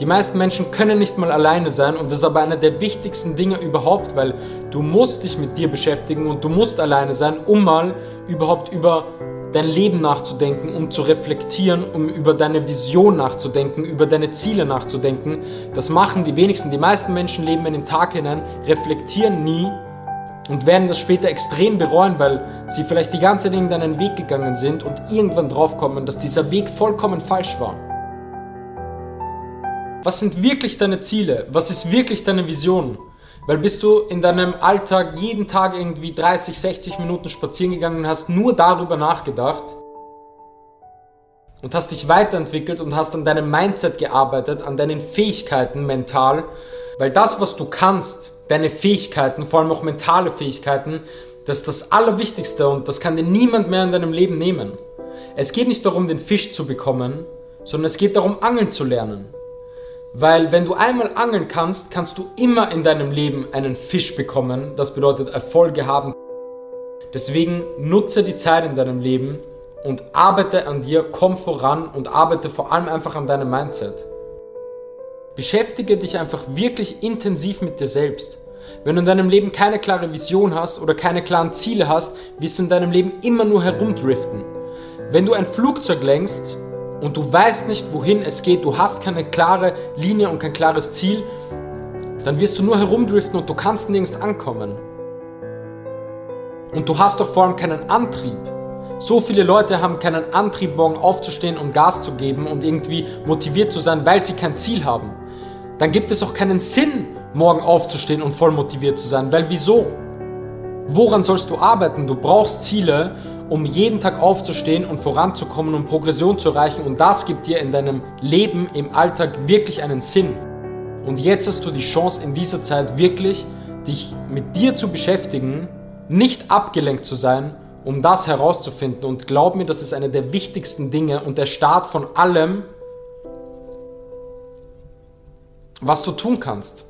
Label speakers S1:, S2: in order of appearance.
S1: Die meisten Menschen können nicht mal alleine sein und das ist aber einer der wichtigsten Dinge überhaupt, weil du musst dich mit dir beschäftigen und du musst alleine sein, um mal überhaupt über dein Leben nachzudenken, um zu reflektieren, um über deine Vision nachzudenken, über deine Ziele nachzudenken. Das machen die wenigsten. Die meisten Menschen leben in den Tag hinein, reflektieren nie und werden das später extrem bereuen, weil sie vielleicht die ganze Zeit in deinen Weg gegangen sind und irgendwann draufkommen, dass dieser Weg vollkommen falsch war. Was sind wirklich deine Ziele? Was ist wirklich deine Vision? Weil bist du in deinem Alltag jeden Tag irgendwie 30, 60 Minuten spazieren gegangen und hast nur darüber nachgedacht und hast dich weiterentwickelt und hast an deinem Mindset gearbeitet, an deinen Fähigkeiten mental, weil das, was du kannst, deine Fähigkeiten, vor allem auch mentale Fähigkeiten, das ist das Allerwichtigste und das kann dir niemand mehr in deinem Leben nehmen. Es geht nicht darum, den Fisch zu bekommen, sondern es geht darum, angeln zu lernen. Weil wenn du einmal angeln kannst, kannst du immer in deinem Leben einen Fisch bekommen. Das bedeutet Erfolge haben. Deswegen nutze die Zeit in deinem Leben und arbeite an dir, komm voran und arbeite vor allem einfach an deinem Mindset. Beschäftige dich einfach wirklich intensiv mit dir selbst. Wenn du in deinem Leben keine klare Vision hast oder keine klaren Ziele hast, wirst du in deinem Leben immer nur herumdriften. Wenn du ein Flugzeug lenkst und du weißt nicht, wohin es geht, du hast keine klare Linie und kein klares Ziel, dann wirst du nur herumdriften und du kannst nirgends ankommen. Und du hast doch vor allem keinen Antrieb. So viele Leute haben keinen Antrieb, morgen aufzustehen und Gas zu geben und irgendwie motiviert zu sein, weil sie kein Ziel haben. Dann gibt es auch keinen Sinn, morgen aufzustehen und voll motiviert zu sein, weil wieso? Woran sollst du arbeiten? Du brauchst Ziele um jeden Tag aufzustehen und voranzukommen und Progression zu erreichen. Und das gibt dir in deinem Leben, im Alltag wirklich einen Sinn. Und jetzt hast du die Chance in dieser Zeit wirklich, dich mit dir zu beschäftigen, nicht abgelenkt zu sein, um das herauszufinden. Und glaub mir, das ist eine der wichtigsten Dinge und der Start von allem, was du tun kannst.